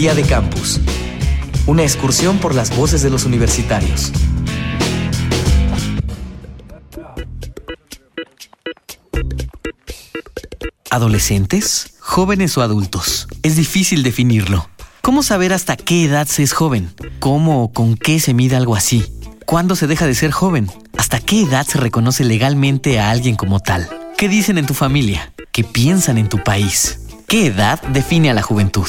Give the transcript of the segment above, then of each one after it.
Día de Campus. Una excursión por las voces de los universitarios. ¿Adolescentes? ¿Jóvenes o adultos? Es difícil definirlo. ¿Cómo saber hasta qué edad se es joven? ¿Cómo o con qué se mide algo así? ¿Cuándo se deja de ser joven? ¿Hasta qué edad se reconoce legalmente a alguien como tal? ¿Qué dicen en tu familia? ¿Qué piensan en tu país? ¿Qué edad define a la juventud?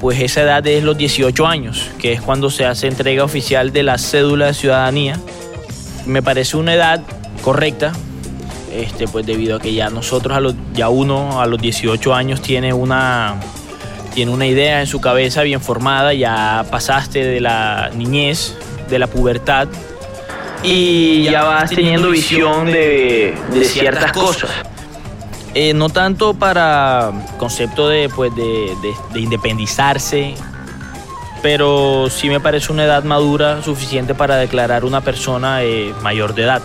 Pues esa edad es los 18 años, que es cuando se hace entrega oficial de la cédula de ciudadanía me parece una edad correcta, este, pues debido a que ya nosotros, a los, ya uno a los 18 años tiene una, tiene una idea en su cabeza bien formada, ya pasaste de la niñez, de la pubertad y ya vas teniendo visión de, ciertas cosas. Eh, no tanto para concepto de, pues, de, de independizarse pero sí me parece una edad madura suficiente para declarar una persona eh, mayor de edad.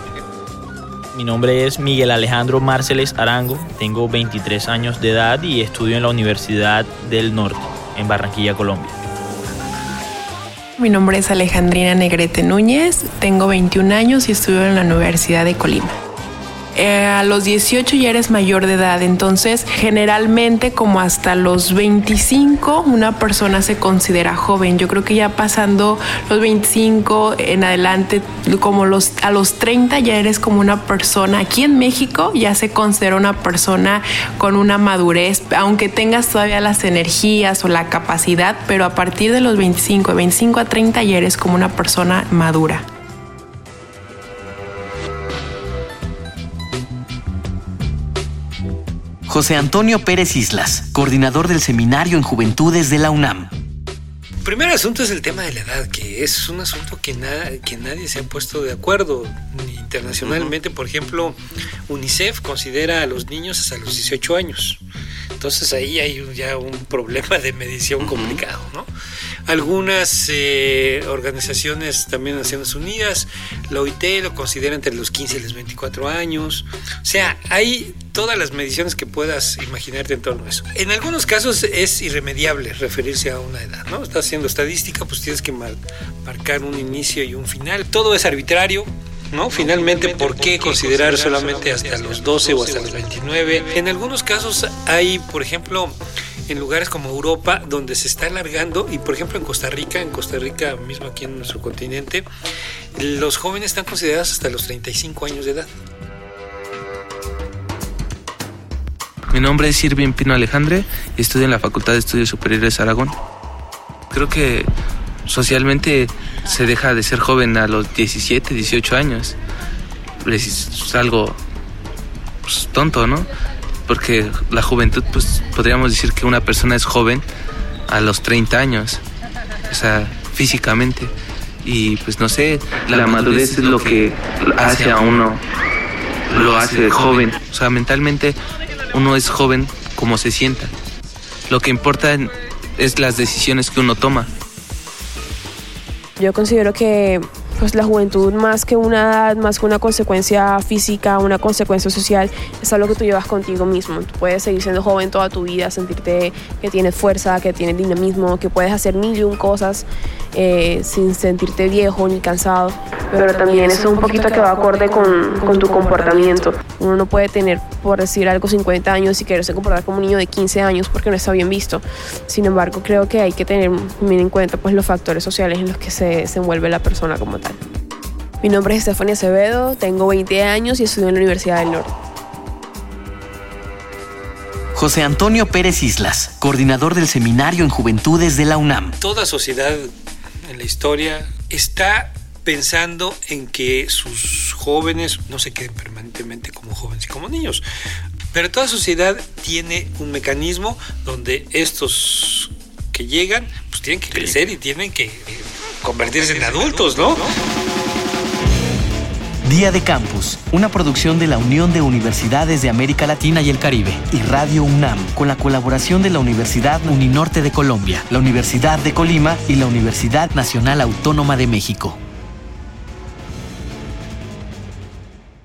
Mi nombre es Miguel Alejandro Marceles Arango, tengo 23 años de edad y estudio en la Universidad del Norte, en Barranquilla, Colombia. Mi nombre es Alejandrina Negrete Núñez, tengo 21 años y estudio en la Universidad de Colima. Eh, a los 18 ya eres mayor de edad, entonces generalmente como hasta los 25 una persona se considera joven. Yo creo que ya pasando los 25 en adelante, como los, a los 30 ya eres como una persona, aquí en México ya se considera una persona con una madurez, aunque tengas todavía las energías o la capacidad, pero a partir de los 25, 25 a 30 ya eres como una persona madura. José Antonio Pérez Islas, coordinador del Seminario en Juventudes de la UNAM. El primer asunto es el tema de la edad, que es un asunto que, que nadie se ha puesto de acuerdo internacionalmente. Por ejemplo, UNICEF considera a los niños hasta los 18 años. Entonces ahí hay ya un problema de medición complicado, ¿no? Algunas eh, organizaciones también Naciones Unidas, la OIT lo considera entre los 15 y los 24 años. O sea, hay todas las mediciones que puedas imaginarte en torno a eso. En algunos casos es irremediable referirse a una edad, ¿no? Estás haciendo estadística, pues tienes que marcar un inicio y un final. Todo es arbitrario, ¿no? Finalmente, ¿por qué considerar solamente hasta los 12 o hasta los 29? En algunos casos hay, por ejemplo, en lugares como Europa, donde se está alargando, y por ejemplo en Costa Rica, en Costa Rica mismo aquí en nuestro continente, los jóvenes están considerados hasta los 35 años de edad. Mi nombre es Irving Pino Alejandre y estudio en la Facultad de Estudios Superiores Aragón. Creo que socialmente se deja de ser joven a los 17, 18 años. Es algo pues, tonto, ¿no? Porque la juventud, pues podríamos decir que una persona es joven a los 30 años, o sea, físicamente. Y pues no sé, la, madurez, es lo que hace a uno, lo hace joven. O sea, mentalmente uno es joven como se sienta. Lo que importa es las decisiones que uno toma. Yo considero que pues la juventud más que una edad, más que una consecuencia física, una consecuencia social, es algo que tú llevas contigo mismo. Tú puedes seguir siendo joven toda tu vida, sentirte que tienes fuerza, que tienes dinamismo, que puedes hacer mil y un cosas eh, sin sentirte viejo ni cansado. Pero también eso es un poquito que va acorde con, con tu comportamiento. Uno no puede tener, por decir algo, 50 años y quererse comportar como un niño de 15 años porque no está bien visto. Sin embargo, creo que hay que tener en cuenta pues, los factores sociales en los que se, se envuelve la persona como tal. Mi nombre es Estefania Acevedo, tengo 20 años y estudio en la Universidad del Norte. José Antonio Pérez Islas, coordinador del Seminario en Juventudes de la UNAM. Toda sociedad en la historia está pensando en que sus jóvenes no se queden permanentemente como jóvenes y como niños. Pero toda sociedad tiene un mecanismo donde estos que llegan, pues tienen que crecer y tienen que convertirse en adultos, ¿no? Día de Campus, una producción de la Unión de Universidades de América Latina y el Caribe y Radio UNAM, con la colaboración de la Universidad Uninorte de Colombia, la Universidad de Colima y la Universidad Nacional Autónoma de México.